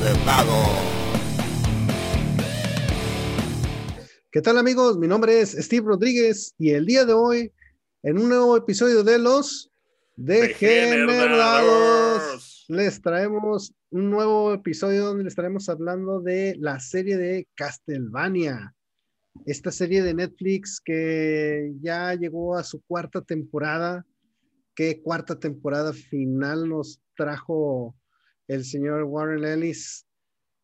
de. ¿Qué tal amigos? Mi nombre es Steve Rodríguez y el día de hoy, en un nuevo episodio de los Degenerados, les traemos un nuevo episodio donde les estaremos hablando de la serie de Castlevania. Esta serie de Netflix que ya llegó a su cuarta temporada. ¿Qué cuarta temporada final nos trajo el señor Warren Ellis?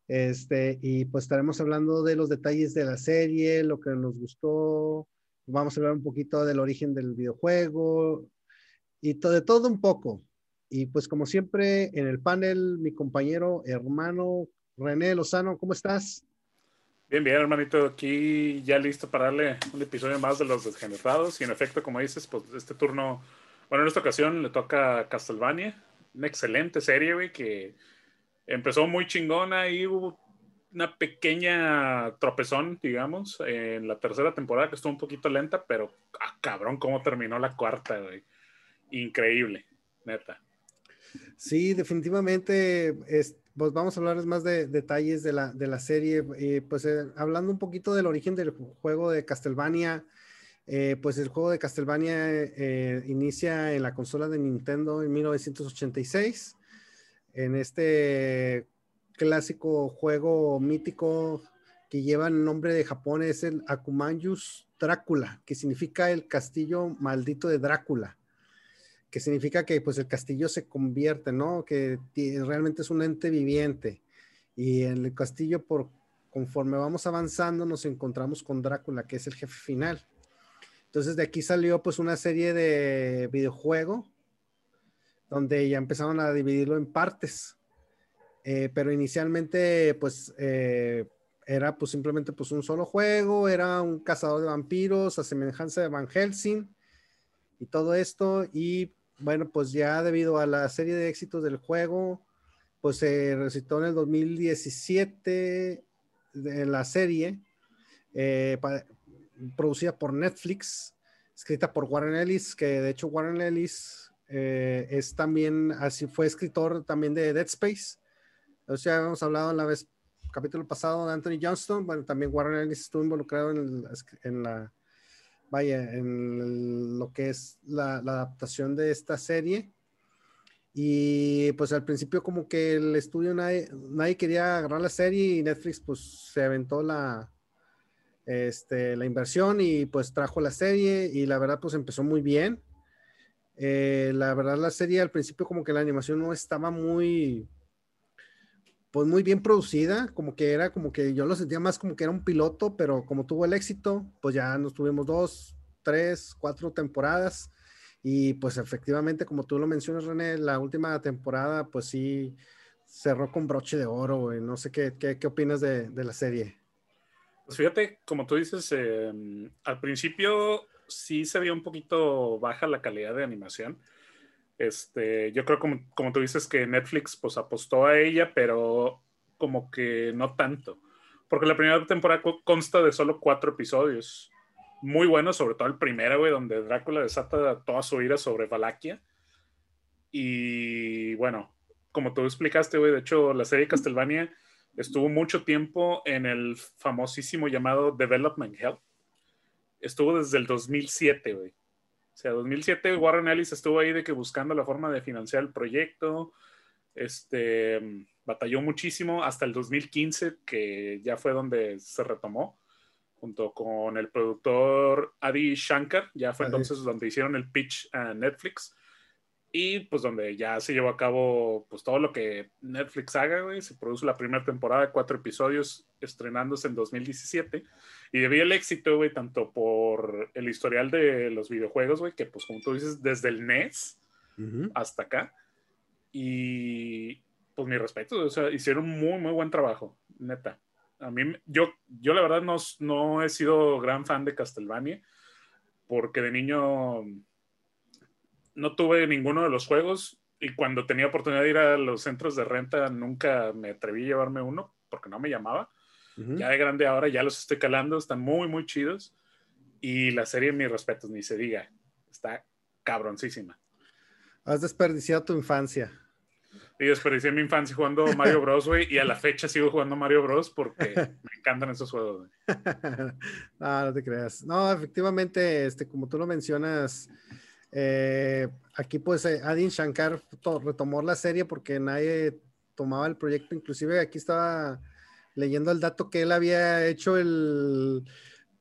Este, y pues estaremos hablando de los detalles de la serie, lo que nos gustó. Vamos a hablar un poquito del origen del videojuego y todo, de todo un poco. Y pues como siempre en el panel, mi compañero hermano René Lozano, ¿cómo estás? Bien, bien, hermanito, aquí ya listo para darle un episodio más de los desgenerados. Y en efecto, como dices, pues este turno, bueno, en esta ocasión le toca Castlevania, una excelente serie, que empezó muy chingona y hubo una pequeña tropezón, digamos, en la tercera temporada que estuvo un poquito lenta, pero ah, cabrón, cómo terminó la cuarta. Increíble, neta. Sí, definitivamente, pues vamos a hablar más de detalles de la, de la serie, eh, pues eh, hablando un poquito del origen del juego de Castlevania, eh, pues el juego de Castlevania inicia en la consola de Nintendo en 1986, en este clásico juego mítico que lleva el nombre de Japón, es el Akumanjus Drácula, que significa el castillo maldito de Drácula que significa que pues el castillo se convierte, ¿no? Que realmente es un ente viviente. Y en el castillo, por conforme vamos avanzando, nos encontramos con Drácula, que es el jefe final. Entonces de aquí salió pues una serie de videojuego donde ya empezaron a dividirlo en partes. Eh, pero inicialmente pues eh, era pues simplemente pues un solo juego, era un cazador de vampiros a semejanza de Van Helsing y todo esto y bueno, pues ya debido a la serie de éxitos del juego, pues se recitó en el 2017 en la serie, eh, producida por Netflix, escrita por Warren Ellis, que de hecho Warren Ellis eh, es también, así fue escritor también de Dead Space. O sea, habíamos hablado en la vez, capítulo pasado de Anthony Johnston, bueno, también Warren Ellis estuvo involucrado en la vaya, en lo que es la, adaptación de esta serie. Y pues al principio como que el estudio nadie, quería agarrar la serie y Netflix pues se aventó la, este, la inversión y pues trajo la serie y la verdad pues empezó muy bien. Eh, la verdad la serie al principio como que la animación no estaba muy, pues muy bien producida, como que era como que yo lo sentía más como que era un piloto, pero como tuvo el éxito, pues ya nos tuvimos dos, tres, cuatro temporadas y pues efectivamente, como tú lo mencionas, René, la última temporada, pues sí, cerró con broche de oro, No sé qué, qué, opinas de, de, la serie. Pues fíjate, como tú dices, em, al principio sí se vio un poquito baja la calidad de animación este, yo creo como, como tú dices que Netflix pues apostó a ella, pero como que no tanto. Porque la primera temporada consta de solo cuatro episodios. Muy buenos, sobre todo el primero, güey, donde Drácula desata toda su ira sobre Valaquia. Y bueno, como tú explicaste, güey, de hecho la serie Castlevania estuvo mucho tiempo en el famosísimo llamado Development Hell. Estuvo desde el 2007, güey. O sea, 2007 Warren Ellis estuvo ahí de que buscando la forma de financiar el proyecto. Este, batalló muchísimo hasta el 2015, que ya fue donde se retomó, junto con el productor Adi Shankar. Ya fue entonces donde hicieron el pitch a Netflix. Y pues donde ya se llevó a cabo pues todo lo que Netflix haga, güey. Se produjo la primera temporada, cuatro episodios, estrenándose en 2017. Y debido al éxito, güey, tanto por el historial de los videojuegos, güey, que pues como tú dices, desde el NES hasta acá. Y pues mi respeto, o sea, hicieron muy, muy buen trabajo, neta. A mí, yo, yo la verdad no, no he sido gran fan de Castlevania, porque de niño no tuve ninguno de los juegos y cuando tenía oportunidad de ir a los centros de renta nunca me atreví a llevarme uno porque no me llamaba. Ya de grande ahora ya los estoy calando, están muy, muy chidos. Y la serie, mis respetos, ni se diga, está cabroncísima. Has desperdiciado tu infancia. Y desperdicié mi infancia jugando Mario Bros, güey, y a la fecha sigo jugando Mario Bros porque me encantan esos juegos, no, no te creas. No, efectivamente, este, como tú lo mencionas, eh, aquí pues eh, Adin Shankar retomó la serie porque nadie tomaba el proyecto, inclusive aquí estaba leyendo el dato que él había hecho el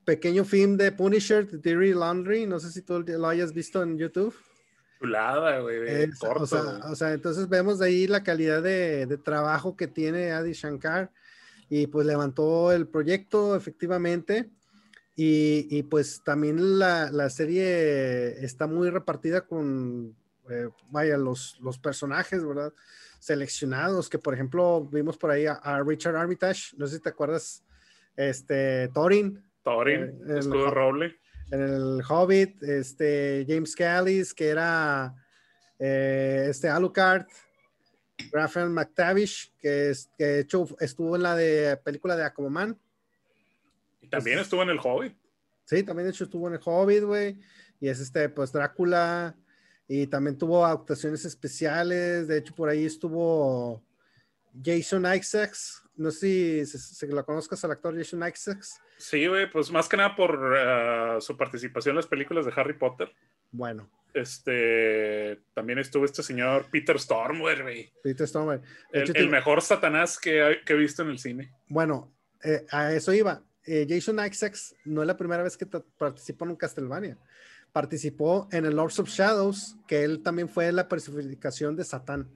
pequeño film de Punisher, The Dirty Laundry, no sé si tú lo hayas visto en YouTube. Chulada, güey. o, sea, entonces vemos de ahí la calidad de, trabajo que tiene Adi Shankar y pues levantó el proyecto efectivamente. Y, pues también la, serie está muy repartida con, eh, vaya, los, los personajes, ¿verdad? Seleccionados, que por ejemplo vimos por ahí a, Richard Armitage, no sé si te acuerdas, este, Thorin. Thorin, eh, escudo roble en el Hobbit, este, James Callis, que era eh, este Alucard, Raphael McTavish, que, es, que hecho, estuvo en la de película de Aquaman. Y también estuvo en el Hobbit. Sí, también de hecho estuvo en el Hobbit, güey. Y es este, pues Drácula. Y también tuvo actuaciones especiales. De hecho, por ahí estuvo Jason Isaacs. No sé si, si, lo conozcas al actor Jason Isaacs. Sí, güey, pues más que nada por eh, su participación en las películas de Harry Potter. Bueno. Este, también estuvo este señor Peter Stormare, güey. Peter Stormare. El, mejor Satanás que, he visto en el cine. Bueno, eh, a eso iba. Eh, Jason Isaacs no es la primera vez que participó en un Castlevania. Participó en el Lords of Shadows, que él también fue la personificación de Satán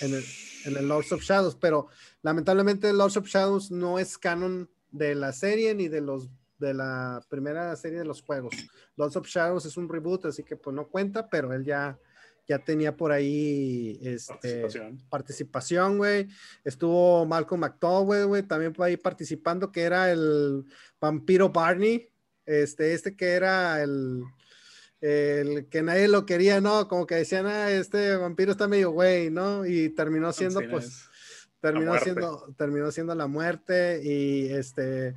en el, en el Lords of Shadows, pero lamentablemente Lords of Shadows no es canon de la serie ni de los de la primera serie de los juegos. Lords of Shadows es un reboot, así que pues no cuenta, pero él ya, ya tenía por ahí este, participación, güey. Estuvo Malcolm McDowell, güey, también por ahí participando, que era el vampiro Barney, este, este que era el, el que nadie lo quería, ¿no? Como que decían, ah, este vampiro está medio güey, ¿no? Y terminó siendo, pues terminó siendo, terminó siendo la muerte y este,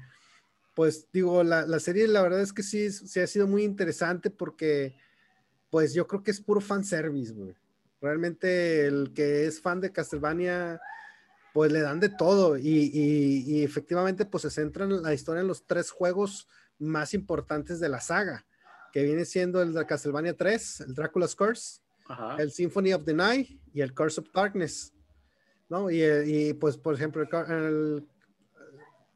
pues digo, la, serie la verdad es que sí, sí ha sido muy interesante porque pues yo creo que es puro fan service, güey. Realmente el que es fan de Castlevania, pues le dan de todo y, y, efectivamente pues se centra en la historia en los tres juegos más importantes de la saga, que viene siendo el de Castlevania 3, el Dracula's Curse, el Symphony of the Night y el Curse of Darkness. ¿no? Y, y pues, por ejemplo, el,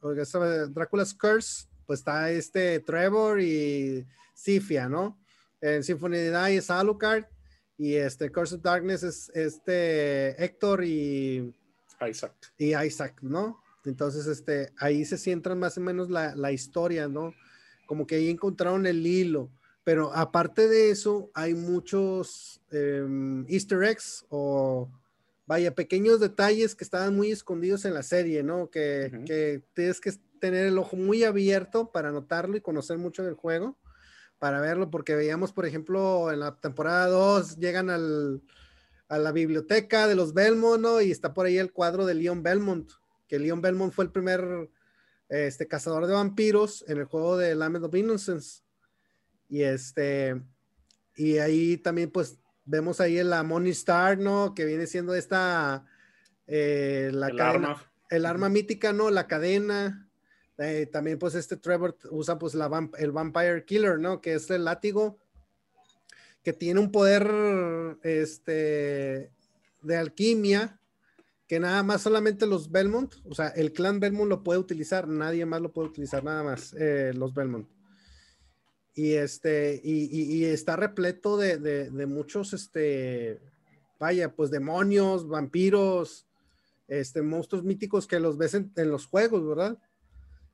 el Drácula's Curse, pues está este Trevor y Sifia, ¿no? En Symphony of the Night es Alucard y este Curse of Darkness es este Héctor y Isaac. Y Isaac, ¿no? Entonces, este, ahí se centra más o menos la, la historia, ¿no? Como que ahí encontraron el hilo. Pero aparte de eso, hay muchos em, easter eggs o vaya, pequeños detalles que estaban muy escondidos en la serie, ¿no? Que, tienes que tener el ojo muy abierto para notarlo y conocer mucho del juego, para verlo, porque veíamos, por ejemplo, en la temporada 2 llegan a la biblioteca de los Belmont, ¿no? Y está por ahí el cuadro de Leon Belmont, que Leon Belmont fue el primer este, cazador de vampiros en el juego de Lament of Innocence. Y este, y ahí también pues Vemos ahí la Money Star, ¿no? Que viene siendo esta, eh, la el arma. El arma mítica, ¿no? La cadena. Eh, también pues este Trevor usa pues el Vampire Killer, ¿no? Que es el látigo que tiene un poder este, de alquimia que nada más solamente los Belmont, o sea, el clan Belmont lo puede utilizar, nadie más lo puede utilizar, nada más eh, los Belmont y este y, está repleto de, muchos este vaya pues demonios vampiros este monstruos míticos que los ves en, los juegos verdad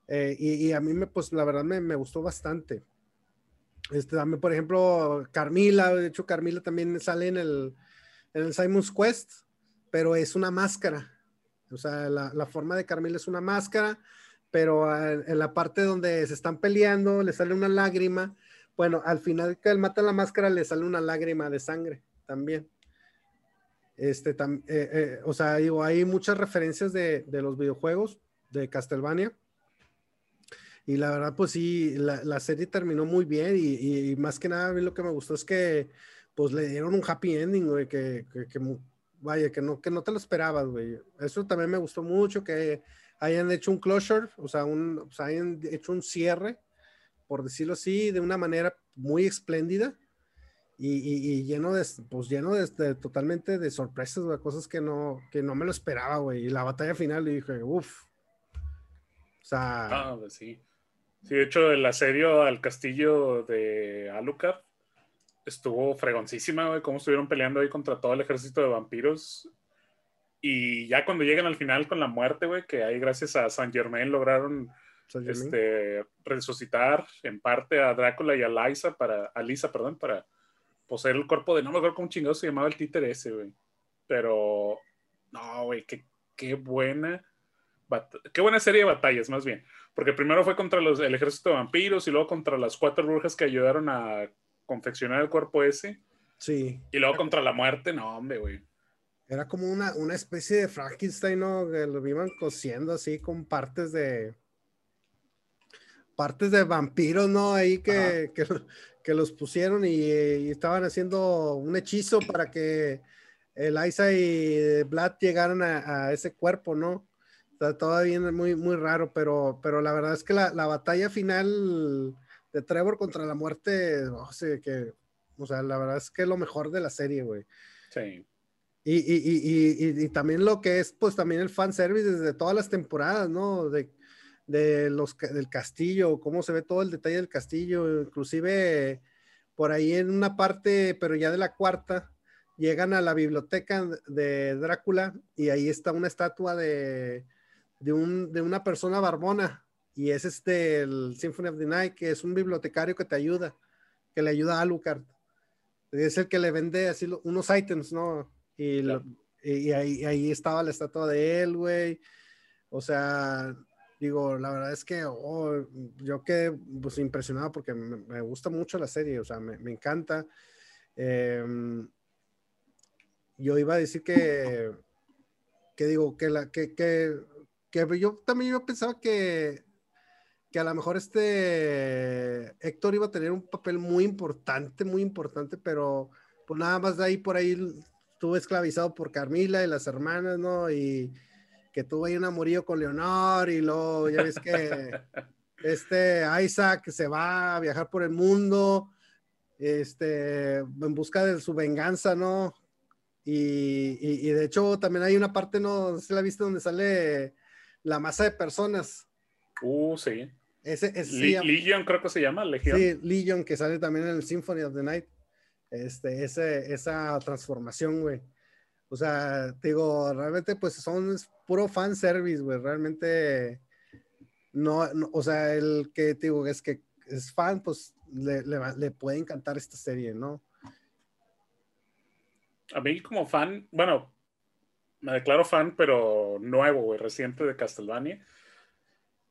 eh, y, a mí me pues la verdad me, gustó bastante este también por ejemplo Carmila de hecho Carmila también sale en el en el Simon's Quest pero es una máscara o sea la, la forma de Carmila es una máscara pero en la parte donde se están peleando le sale una lágrima. Bueno, al final que él mata la máscara le sale una lágrima de sangre también. Este, eh, eh, o sea, digo, hay muchas referencias de, los videojuegos de Castlevania. Y la verdad, pues sí, la, serie terminó muy bien y, más que nada a mí lo que me gustó es que pues le dieron un happy ending, güey, que, vaya, que no, que no te lo esperabas, güey. Eso también me gustó mucho, que hayan hecho un closure, o sea, un, o sea, hayan hecho un cierre, por decirlo así, de una manera muy espléndida y, lleno de, pues lleno de, totalmente de sorpresas, güey, cosas que no, que no me lo esperaba, güey. Y la batalla final, y dije, uff. O sea. Ah, pues sí. Sí, de hecho, el asedio al castillo de Alucard estuvo fregoncísima, güey, cómo estuvieron peleando ahí contra todo el ejército de vampiros. Y ya cuando llegan al final con la muerte, güey, que ahí gracias a San Germain lograron este, resucitar en parte a Drácula y a Lisa para, a Lisa, perdón, para poseer el cuerpo de, no me acuerdo cómo chingado se llamaba el títere ese, güey. Pero, no, güey, qué, qué buena, qué buena serie de batallas, más bien. Porque primero fue contra los, el ejército de vampiros y luego contra las cuatro brujas que ayudaron a confeccionar el cuerpo ese. Sí. Y luego contra la muerte, no, hombre, güey. Era como una, una especie de Frankenstein, ¿no? Que lo iban cosiendo así con partes de. Partes de vampiros, ¿no? Ahí que, que, los pusieron y, estaban haciendo un hechizo para que Eliza y Vlad llegaran a, ese cuerpo, ¿no? Está todavía muy, muy raro, pero, pero la verdad es que la, la batalla final de Trevor contra la muerte, o sea, que, o sea, la verdad es que es lo mejor de la serie, güey. Sí. Y, y, y, y, también lo que es, pues también el fanservice desde todas las temporadas, ¿no? De, de los, del castillo, cómo se ve todo el detalle del castillo, inclusive por ahí en una parte, pero ya de la cuarta, llegan a la biblioteca de Drácula y ahí está una estatua de, de, un, de una persona barbona y es este, el Symphony of the Night, que es un bibliotecario que te ayuda, que le ayuda a Alucard. Es el que le vende así unos ítems, ¿no? Y, y ahí, ahí, estaba la estatua de él, güey. O sea, digo, la verdad es que oh, yo quedé pues, impresionado porque me, gusta mucho la serie, o sea, me, me encanta. Em, yo iba a decir que, que digo, que, la, que, que, que yo también yo pensaba que que a lo mejor este Héctor iba a tener un papel muy importante, muy importante, pero pues nada más de ahí por ahí estuvo esclavizado por Carmila y las hermanas, ¿no? Y que tuvo ahí un amorío con Leonor y luego ya ves que este Isaac se va a viajar por el mundo, este, en busca de su venganza, ¿no? Y, y, de hecho también hay una parte, ¿no? ¿Se la viste donde sale la masa de personas? Uh, sí. Ese, es Legion creo que se llama, Legion. Sí, Legion, que sale también en el Symphony of the Night. Este, ese, esa transformación, güey. O sea, digo, realmente pues son es puro fan service, güey. Realmente no, o sea, el que digo es que es fan, pues le, le, le, puede encantar esta serie, ¿no? A mí como fan, bueno, me declaro fan, pero nuevo, güey, reciente de Castlevania.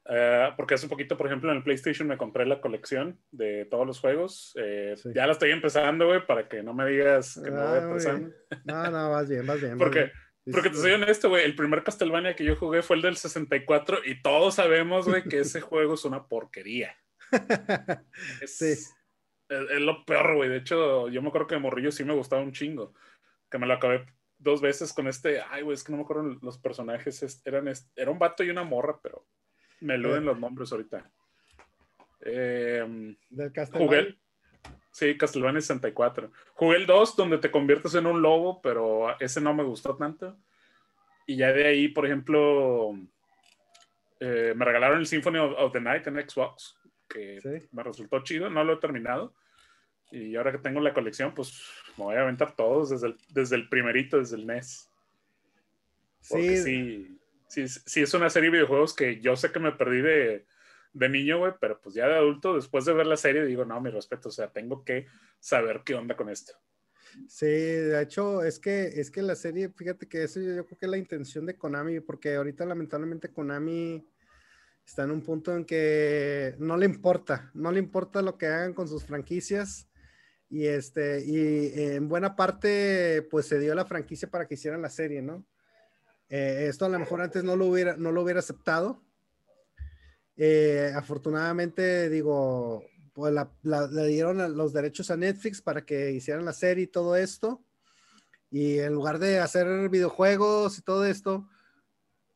Eh, porque hace un poquito, por ejemplo, en el PlayStation me compré la colección de todos los juegos. Eh, ya la estoy empezando, güey, para que no me digas que no voy ah. No, no, vas bien, vas bien. porque, porque te soy honesto, güey, el primer Castlevania que yo jugué fue el del 64 y todos sabemos, güey, que ese juego es una porquería. es, sí. es, lo peor, güey. De hecho, yo me acuerdo que de Morrillo sí me gustaba un chingo. Que me lo acabé dos veces con este. Ay, güey, es que no me acuerdo los personajes. Eran, era un vato y una morra, pero me eluden los nombres ahorita. Eh, ¿Del Castlevania? sí, Castlevania 64. Jugué el 2, donde te conviertes en un lobo, pero ese no me gustó tanto. Y ya de ahí, por ejemplo, eh, me regalaron el Symphony of, the Night en Xbox, que me resultó chido, no lo he terminado. Y ahora que tengo la colección, pues me voy a aventar todos desde el, desde el primerito, desde el NES. Porque sí sí, sí es una serie de videojuegos que yo sé que me perdí de, de niño, güey, pero pues ya de adulto, después de ver la serie, digo, no, mi respeto, o sea, tengo que saber qué onda con esto. Sí, de hecho, es que, es que la serie, fíjate que eso yo creo que es la intención de Konami, porque ahorita lamentablemente Konami está en un punto en que no le importa, no le importa lo que hagan con sus franquicias. Y este, y en buena parte, pues se dio la franquicia para que hicieran la serie, ¿no? Eh, esto a lo mejor antes no lo hubiera, no lo hubiera aceptado. Eh, afortunadamente, digo, pues le dieron los derechos a Netflix para que hicieran la serie y todo esto. Y en lugar de hacer videojuegos y todo esto,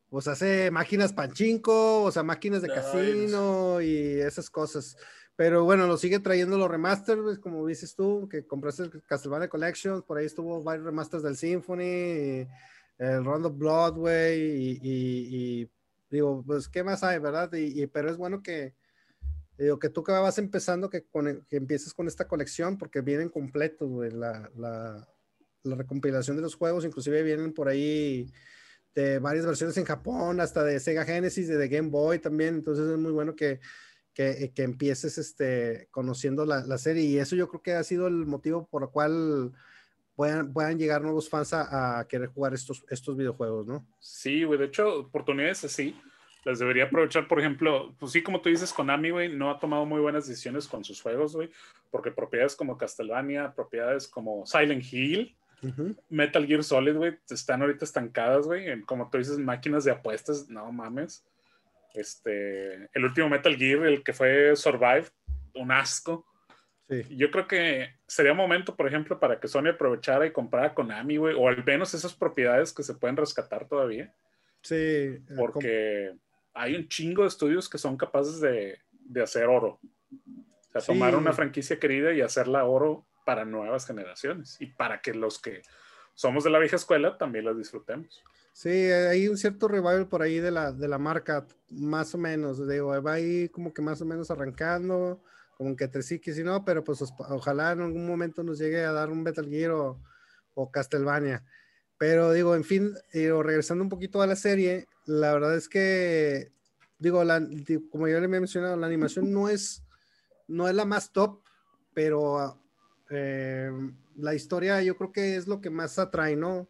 pues hace máquinas panchinko, o sea, máquinas de casino y esas cosas. Pero bueno, lo sigue trayendo los remasters, como dices tú, que compraste Castlevania Collection, por ahí estuvo varios remasters del Symphony, el Round of Blood, güey, y, digo, pues, ¿qué más hay, verdad? Y, pero es bueno que, digo, que tú que vas empezando, que, con, que empieces con esta colección, porque vienen completos, güey, la, la, la recompilación de los juegos, inclusive vienen por ahí de varias versiones en Japón, hasta de Sega Genesis, de, de Game Boy también, entonces es muy bueno que que, que empieces este, conociendo la, la, serie. Y eso yo creo que ha sido el motivo por el cual puedan, puedan llegar nuevos fans a, a, querer jugar estos, estos videojuegos, ¿no? Sí, güey. De hecho, oportunidades así las debería aprovechar. Por ejemplo, pues sí, como tú dices, Konami, güey, no ha tomado muy buenas decisiones con sus juegos, güey, porque propiedades como Castlevania, propiedades como Silent Hill, Uh -huh. Metal Gear Solid, güey, están ahorita estancadas, güey, como tú dices, máquinas de apuestas, no mames. Este, el último Metal Gear, el que fue Survive, un asco. Sí. Yo creo que sería momento, por ejemplo, para que Sony aprovechara y comprara Konami, güey, o al menos esas propiedades que se pueden rescatar todavía. Sí. Eh, Porque hay un chingo de estudios que son capaces de, de hacer oro. O sea, sí. tomar una franquicia querida y hacerla oro para nuevas generaciones y para que los que somos de la vieja escuela también las disfrutemos. Sí, hay un cierto revival por ahí de la, de la marca, más o menos. Digo, va ahí como que más o menos arrancando, como que entre sí que sí no, pero pues ojalá en algún momento nos llegue a dar un Metal Gear o, o Castlevania. Pero digo, en fin, digo, regresando un poquito a la serie, la verdad es que, digo, la, como ya le he mencionado, la animación no es, no es la más top, pero eh, la historia yo creo que es lo que más atrae, ¿no?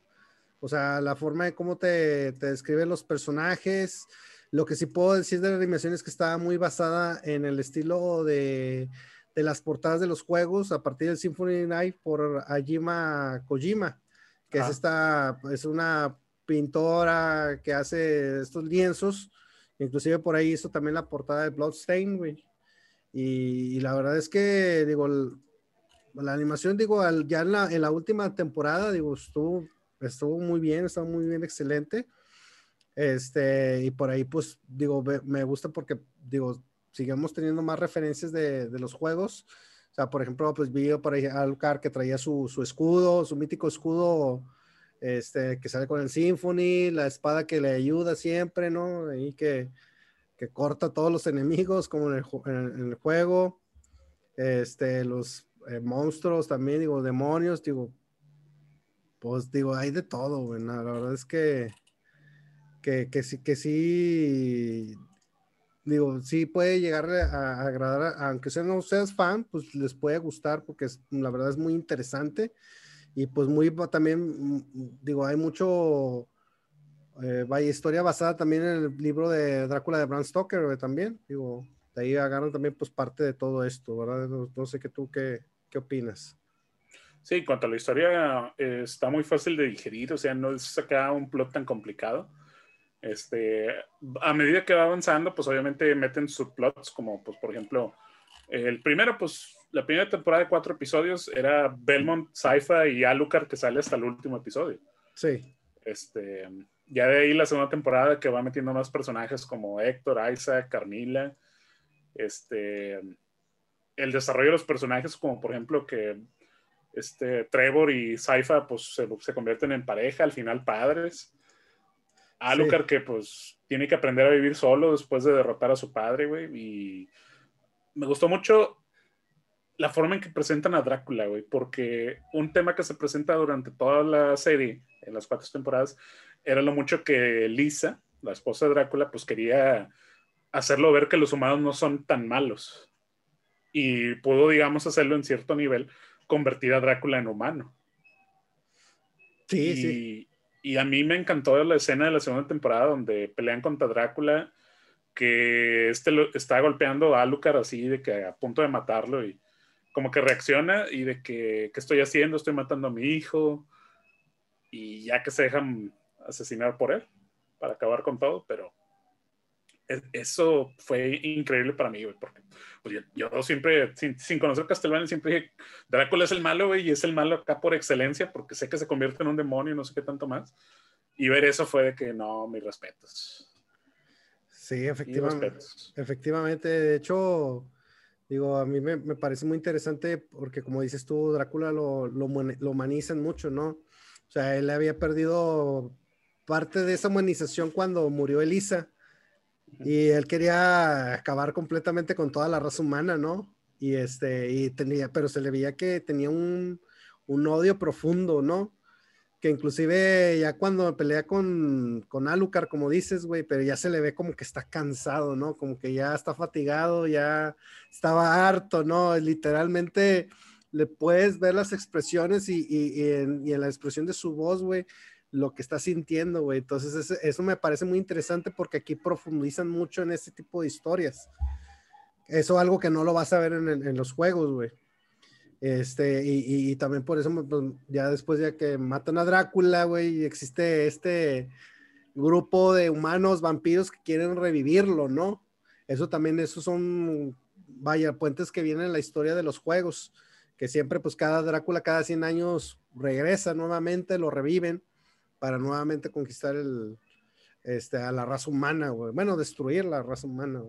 O sea, la forma de cómo te, te describen los personajes. Lo que sí puedo decir de la animación es que estaba muy basada en el estilo de, de las portadas de los juegos a partir del Symphony Night por Ajima Kojima, que ah. es esta, es una pintora que hace estos lienzos. Inclusive por ahí hizo también la portada de Bloodstain, güey. Y, y, la verdad es que, digo, la animación, digo, al, ya en la, en la última temporada, digo, estuvo estuvo muy bien, estuvo muy bien, excelente. Este, y por ahí, pues, digo, me gusta porque, digo, sigamos teniendo más referencias de, de los juegos. O sea, por ejemplo, pues vi por ahí a Lucar que traía su, su, escudo, su mítico escudo, este, que sale con el Symphony, la espada que le ayuda siempre, ¿no? Y que, que corta todos los enemigos, como en el, en el juego. Este, los eh, monstruos también, digo, demonios, digo, pues digo, hay de todo, güey. La verdad es que, que, que, sí, que sí, digo, sí puede llegar a, agradar, aunque sean no seas fan, pues les puede gustar porque es, la verdad es muy interesante y pues muy también, digo, hay mucho, eh, historia basada también en el libro de Drácula de Bram Stoker, también, digo, de ahí agarran también pues parte de todo esto, ¿verdad? No, no sé qué tú, qué, qué opinas. Sí, en cuanto a la historia, eh, está muy fácil de digerir, o sea, no es acá un plot tan complicado. Este, a medida que va avanzando, pues obviamente meten subplots, como pues por ejemplo, el primero, pues la primera temporada de cuatro episodios era Belmont, Saifa y Alucard que sale hasta el último episodio. Sí. Este, ya de ahí la segunda temporada que va metiendo más personajes como Héctor, Isaac, Carmila. Este, el desarrollo de los personajes, como por ejemplo que este, Trevor y Saifa pues se, se, convierten en pareja, al final padres. Alucard sí. que pues tiene que aprender a vivir solo después de derrotar a su padre, güey. Y me gustó mucho la forma en que presentan a Drácula, güey, porque un tema que se presenta durante toda la serie, en las cuatro temporadas, era lo mucho que Lisa, la esposa de Drácula, pues quería hacerlo ver que los humanos no son tan malos. Y pudo, digamos, hacerlo en cierto nivel, convertir a Drácula en humano. Sí, y, sí. Y a mí me encantó la escena de la segunda temporada donde pelean contra Drácula, que este lo, está golpeando a Alucard así de que a punto de matarlo y como que reacciona y de que, ¿qué estoy haciendo? Estoy matando a mi hijo. Y ya que se dejan asesinar por él para acabar con todo, pero eso fue increíble para mí, güey, porque pues, yo, siempre, sin, conocer Castlevania, siempre dije, Drácula es el malo, güey, y es el malo acá por excelencia, porque sé que se convierte en un demonio y no sé qué tanto más. Y ver eso fue de que no, mis respetos. Sí, efectivamente. Efectivamente, de hecho, digo, a mí me, parece muy interesante porque como dices tú, Drácula lo, lo, lo humanizan mucho, ¿no? O sea, él había perdido parte de esa humanización cuando murió Elisa y él quería acabar completamente con toda la raza humana, ¿no? Y este, y tenía, pero se le veía que tenía un, un odio profundo, ¿no? Que inclusive ya cuando pelea con, con Alucard, como dices, güey, pero ya se le ve como que está cansado, ¿no? Como que ya está fatigado, ya estaba harto, ¿no? Literalmente le puedes ver las expresiones y, en, y en la expresión de su voz, güey, lo que está sintiendo, güey. Entonces, eso, me parece muy interesante porque aquí profundizan mucho en este tipo de historias. Eso es algo que no lo vas a ver en, los juegos, güey. Este, y, también por eso, pues, ya después de que matan a Drácula, güey, existe este grupo de humanos vampiros que quieren revivirlo, ¿no? Eso también, esos son, vaya, puentes que vienen en la historia de los juegos, que siempre, pues cada Drácula cada 100 años regresa nuevamente, lo reviven para nuevamente conquistar el, este, a la raza humana, güey. Bueno, destruir la raza humana.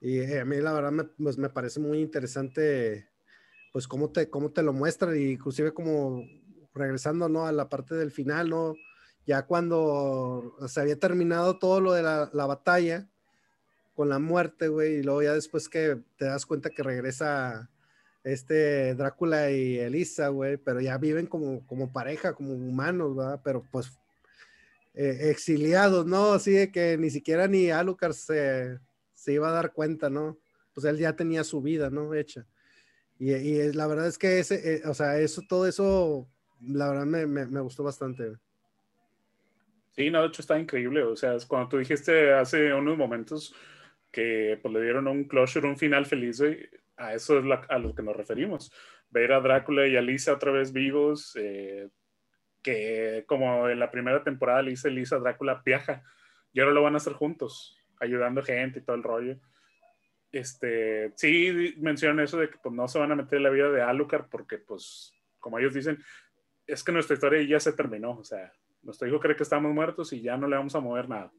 Y eh, a mí la verdad me, pues, me parece muy interesante, pues cómo te, cómo te lo muestran, inclusive como regresando, ¿no? A la parte del final, ¿no? Ya cuando se había terminado todo lo de la, la batalla con la muerte, güey, y luego ya después que te das cuenta que regresa este Drácula y Elisa, güey, pero ya viven como, como pareja, como humanos, ¿verdad? Pero pues eh, exiliados, ¿no? Así de que ni siquiera ni Alucard se, se, iba a dar cuenta, ¿no? Pues él ya tenía su vida, ¿no? Hecha. Y, y la verdad es que ese, eh, o sea, eso, todo eso, la verdad me, me, me gustó bastante. Sí, no, de hecho está increíble. O sea, cuando tú dijiste hace unos momentos que pues, le dieron un closure, un final feliz, güey, a eso es a lo que nos referimos. Ver a Drácula y a Lisa otra vez vivos, eh, que como en la primera temporada Lisa y Lisa Drácula viaja y ahora lo van a hacer juntos, ayudando gente y todo el rollo. Este, sí mencionan eso de que pues, no se van a meter en la vida de Alucard porque, pues, como ellos dicen, es que nuestra historia ya se terminó. O sea, nuestro hijo cree que estamos muertos y ya no le vamos a mover nada.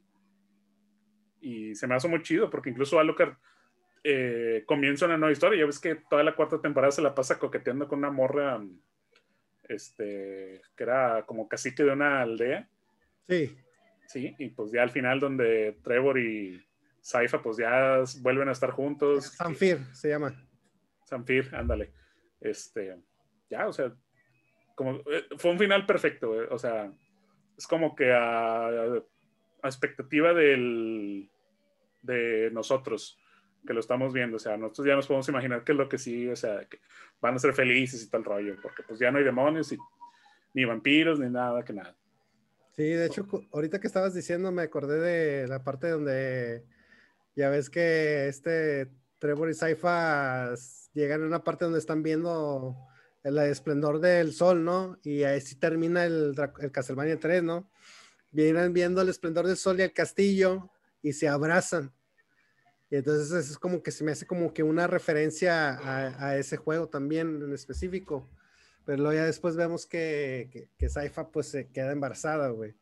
Y se me hace muy chido porque incluso Alucard eh, comienza una nueva historia. Ya ves que toda la cuarta temporada se la pasa coqueteando con una morra, este, que era como cacique de una aldea. Sí. Sí, y pues ya al final donde Trevor y Saifa pues ya vuelven a estar juntos. Sanfir se llama. Sanfir, ándale. Este, ya, o sea, como, eh, fue un final perfecto, o sea, es como que a, a expectativa del, de nosotros que lo estamos viendo, o sea, nosotros ya nos podemos imaginar qué es lo que sí, o sea, que van a ser felices y tal rollo, porque pues ya no hay demonios y ni vampiros ni nada que nada. Sí, de hecho, ahorita que estabas diciendo me acordé de la parte donde ya ves que este Trevor y Saifa llegan a una parte donde están viendo el esplendor del sol, ¿no? Y ahí sí termina el, el Castlevania 3, ¿no? Vienen viendo el esplendor del sol y el castillo y se abrazan y entonces es como que se me hace como que una referencia a, ese juego también en específico. Pero luego ya después vemos que, que, Saifa pues se queda embarazada, güey.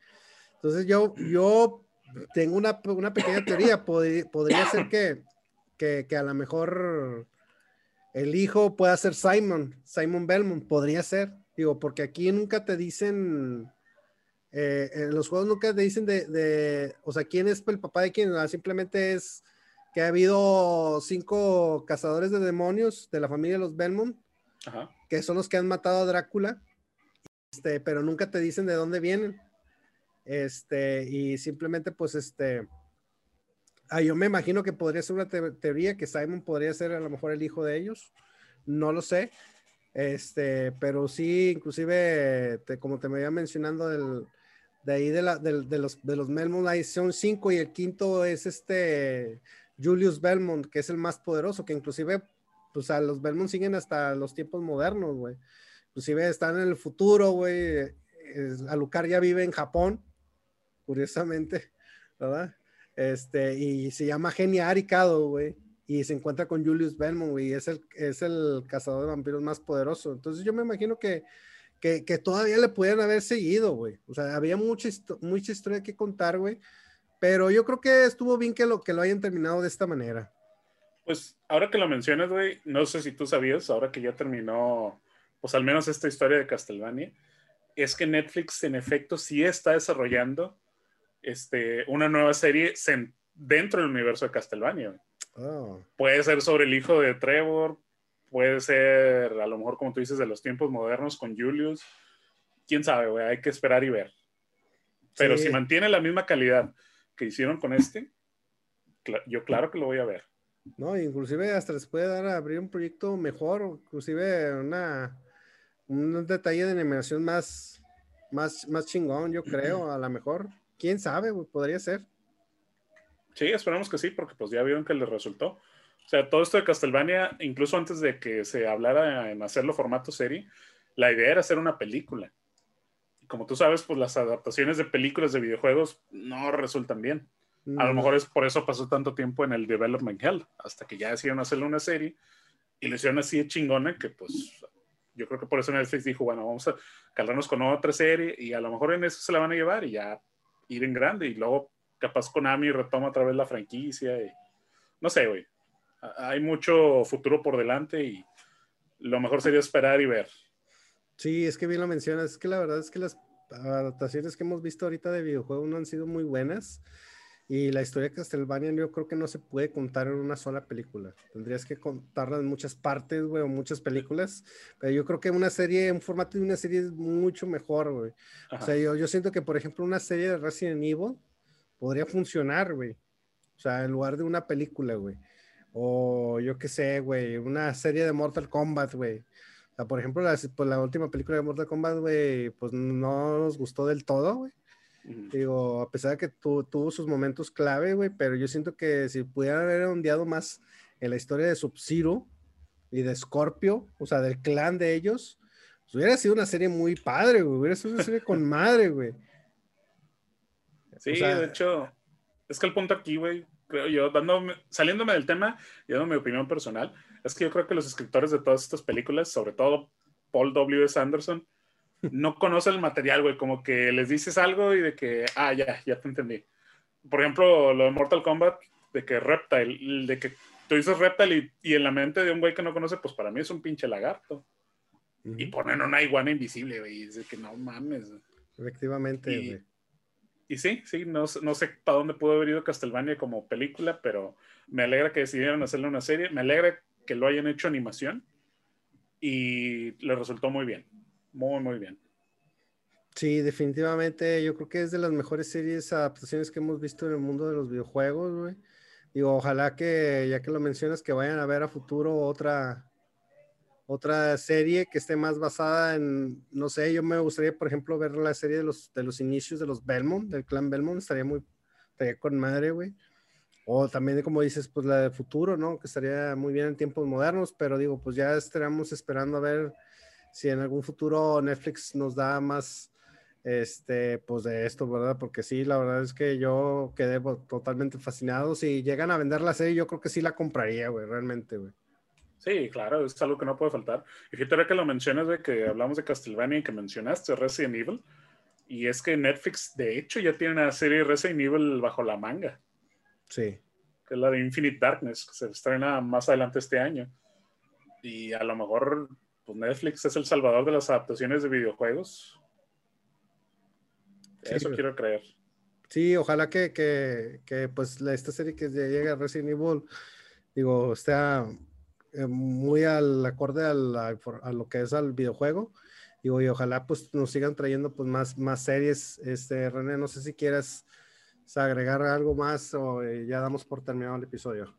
Entonces yo, yo tengo una, una pequeña teoría. podría ser que, que, que, a lo mejor el hijo pueda ser Simon, Simon Belmont, podría ser. Digo, porque aquí nunca te dicen, eh, en los juegos nunca te dicen de, de, o sea, quién es el papá de quién, simplemente es que ha habido cinco cazadores de demonios de la familia de los Belmont, que son los que han matado a Drácula, este, pero nunca te dicen de dónde vienen. Este, y simplemente, pues, este, ah, yo me imagino que podría ser una teoría que Simon podría ser a lo mejor el hijo de ellos, no lo sé, este, pero sí, inclusive, como te me iba mencionando, del, de ahí de, la, de, los, de los Belmont, ahí son cinco y el quinto es este Julius Belmont, que es el más poderoso, que inclusive, pues a los Belmont siguen hasta los tiempos modernos, güey. Inclusive están en el futuro, güey. Alucard ya vive en Japón, curiosamente, ¿verdad? Este, y se llama Genia Aricado, güey. Y se encuentra con Julius Belmont, güey. Es el, es el cazador de vampiros más poderoso. Entonces yo me imagino que, que, que todavía le pudieran haber seguido, güey. O sea, había mucha, mucha historia que contar, güey. Pero yo creo que estuvo bien que lo, que lo hayan terminado de esta manera. Pues ahora que lo mencionas, güey, no sé si tú sabías, ahora que ya terminó, pues al menos esta historia de Castlevania, es que Netflix en efecto sí está desarrollando este, una nueva serie dentro del universo de Castlevania. Oh. Puede ser sobre el hijo de Trevor, puede ser a lo mejor como tú dices de los tiempos modernos con Julius. Quién sabe, güey, hay que esperar y ver. Pero si mantiene la misma calidad que hicieron con este, yo claro que lo voy a ver. No, inclusive hasta les puede dar a abrir un proyecto mejor, inclusive una, un detalle de animación más, más, más chingón, yo creo, a lo mejor. ¿Quién sabe? Podría ser. Sí, esperamos que sí, porque pues ya vieron que les resultó. O sea, todo esto de Castlevania, incluso antes de que se hablara en hacerlo formato serie, la idea era hacer una película. Como tú sabes, pues las adaptaciones de películas de videojuegos no resultan bien. A lo mejor es por eso pasó tanto tiempo en el Development Hell, hasta que ya decidieron hacerle una serie y le hicieron así de chingona que pues yo creo que por eso Netflix dijo, bueno, vamos a calarnos con otra serie y a lo mejor en eso se la van a llevar y ya ir en grande y luego capaz Konami retoma otra vez la franquicia y no sé, güey. Hay mucho futuro por delante y lo mejor sería esperar y ver. Sí, es que bien lo mencionas, es que la verdad es que las adaptaciones que hemos visto ahorita de videojuegos no han sido muy buenas. Y la historia de Castlevania yo creo que no se puede contar en una sola película. Tendrías que contarla en muchas partes, güey, o muchas películas. Pero yo creo que una serie, un formato de una serie es mucho mejor, güey. O sea, yo, yo siento que, por ejemplo, una serie de Resident Evil podría funcionar, güey. O sea, en lugar de una película, güey. O yo qué sé, güey, una serie de Mortal Kombat, güey. Sea, por ejemplo, la, pues, la última película de Mortal Kombat, güey, pues no nos gustó del todo, güey. Digo, a pesar de que tuvo sus momentos clave, güey, pero yo siento que si pudiera haber ondeado más en la historia de Sub-Zero y de Scorpio, o sea, del clan de ellos, pues hubiera sido una serie muy padre, güey. Hubiera sido una serie con madre, güey. Sí, de hecho, es que el punto aquí, güey, creo yo, dándome, saliéndome del tema y dando mi opinión personal, es que yo creo que los escritores de todas estas películas, sobre todo Paul W. S. Anderson, no conoce el material, güey, como que les dices algo y de que, ah, ya, ya te entendí. Por ejemplo, lo de Mortal Kombat, de que Reptile, de que tú dices Reptile y, en la mente de un güey que no conoce, pues para mí es un pinche lagarto. Y ponen una iguana invisible, güey, y dice que no mames. Efectivamente, güey. Y, sí, sí, no, no sé para dónde pudo haber ido Castlevania como película, pero me alegra que decidieron hacerle una serie, me alegra que lo hayan hecho animación y le resultó muy bien. Muy, muy bien. Sí, definitivamente. Yo creo que es de las mejores series, adaptaciones que hemos visto en el mundo de los videojuegos, güey. Digo, ojalá que, ya que lo mencionas, que vayan a ver a futuro otra, otra serie que esté más basada en, no sé, yo me gustaría, por ejemplo, ver la serie de los, de los inicios de los Belmont, del clan Belmont, estaría muy, estaría con madre, güey. O también, como dices, pues la de futuro, ¿no? Que estaría muy bien en tiempos modernos, pero digo, pues ya estaríamos esperando a ver si en algún futuro Netflix nos da más, este, pues de esto, ¿verdad? Porque sí, la verdad es que yo quedé totalmente fascinado. Si llegan a vender la serie, yo creo que sí la compraría, güey, realmente, güey. Sí, claro, es algo que no puede faltar. Y fíjate que lo mencionas de que hablamos de Castlevania y que mencionaste Resident Evil. Y es que Netflix, de hecho, ya tiene una serie Resident Evil bajo la manga. Sí. Que es la de Infinite Darkness, que se estrena más adelante este año. Y a lo mejor pues, Netflix es el salvador de las adaptaciones de videojuegos. Eso quiero creer. Sí, ojalá que, que, que pues esta serie que llegue a Resident Evil, digo, esté eh, muy al acorde a, a, lo que es al videojuego. Digo, y ojalá pues nos sigan trayendo pues más, más series. Este, René, no sé si quieres agregar algo más o eh, ya damos por terminado el episodio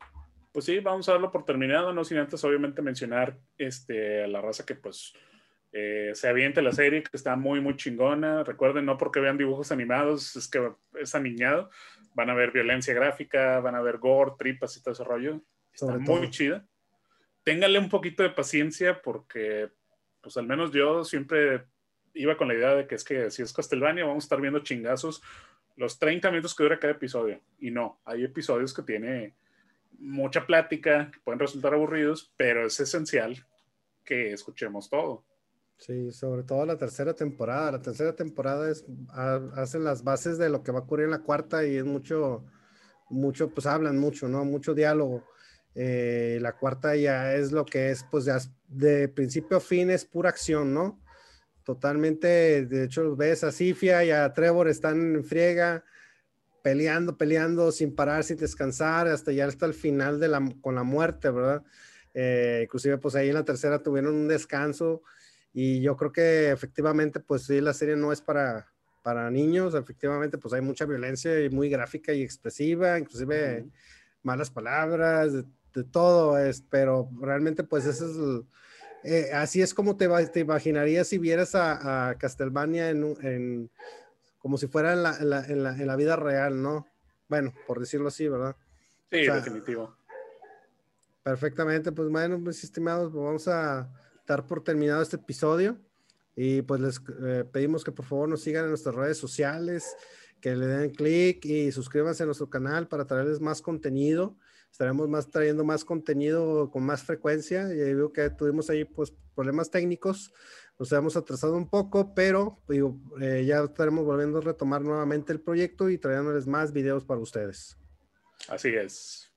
pues sí, vamos a darlo por terminado, no sin antes obviamente mencionar este, a la raza que pues eh, se aviente la serie, que está muy, muy chingona. Recuerden, no porque vean dibujos animados, es que es aniñado. Van a ver violencia gráfica, van a ver gore, tripas y todo ese rollo. Está muy chida. Ténganle un poquito de paciencia porque, pues al menos yo siempre iba con la idea de que es que si es Castlevania vamos a estar viendo chingazos los 30 minutos que dura cada episodio. Y no, hay episodios que tiene mucha plática, que pueden resultar aburridos, pero es esencial que escuchemos todo. Sí, sobre todo la tercera temporada. La tercera temporada es, hacen las bases de lo que va a ocurrir en la cuarta y es mucho, mucho, pues hablan mucho, ¿no? Mucho diálogo. Eh, la cuarta ya es lo que es, pues ya de principio a fin es pura acción, ¿no? Totalmente, de hecho ves a Sifia y a Trevor están en friega, peleando, peleando sin parar, sin descansar, hasta ya hasta el final de la, con la muerte, ¿verdad? Eh, inclusive pues ahí en la tercera tuvieron un descanso y yo creo que efectivamente pues sí, la serie no es para, para niños, efectivamente pues hay mucha violencia y muy gráfica y expresiva, inclusive malas palabras, de todo, es, pero realmente pues eso es, eh, así es como te, te imaginarías si vieras a, a Castlevania en, como si fuera en la, en, la, en la, vida real, ¿no? Bueno, por decirlo así, ¿verdad? Sí, definitivo. Perfectamente, pues bueno, mis estimados, pues vamos a dar por terminado este episodio y pues les eh, pedimos que por favor nos sigan en nuestras redes sociales, que le den clic y suscríbanse a nuestro canal para traerles más contenido estaremos más trayendo más contenido con más frecuencia. Y veo que tuvimos ahí pues problemas técnicos, nos hemos atrasado un poco, pero digo, eh, ya estaremos volviendo a retomar nuevamente el proyecto y trayéndoles más videos para ustedes. Así es.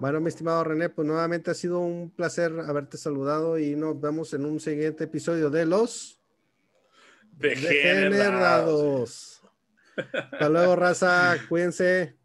Bueno, mi estimado René, pues nuevamente ha sido un placer haberte saludado y nos vemos en un siguiente episodio de los Degenerados. Hasta luego, raza. Cuídense.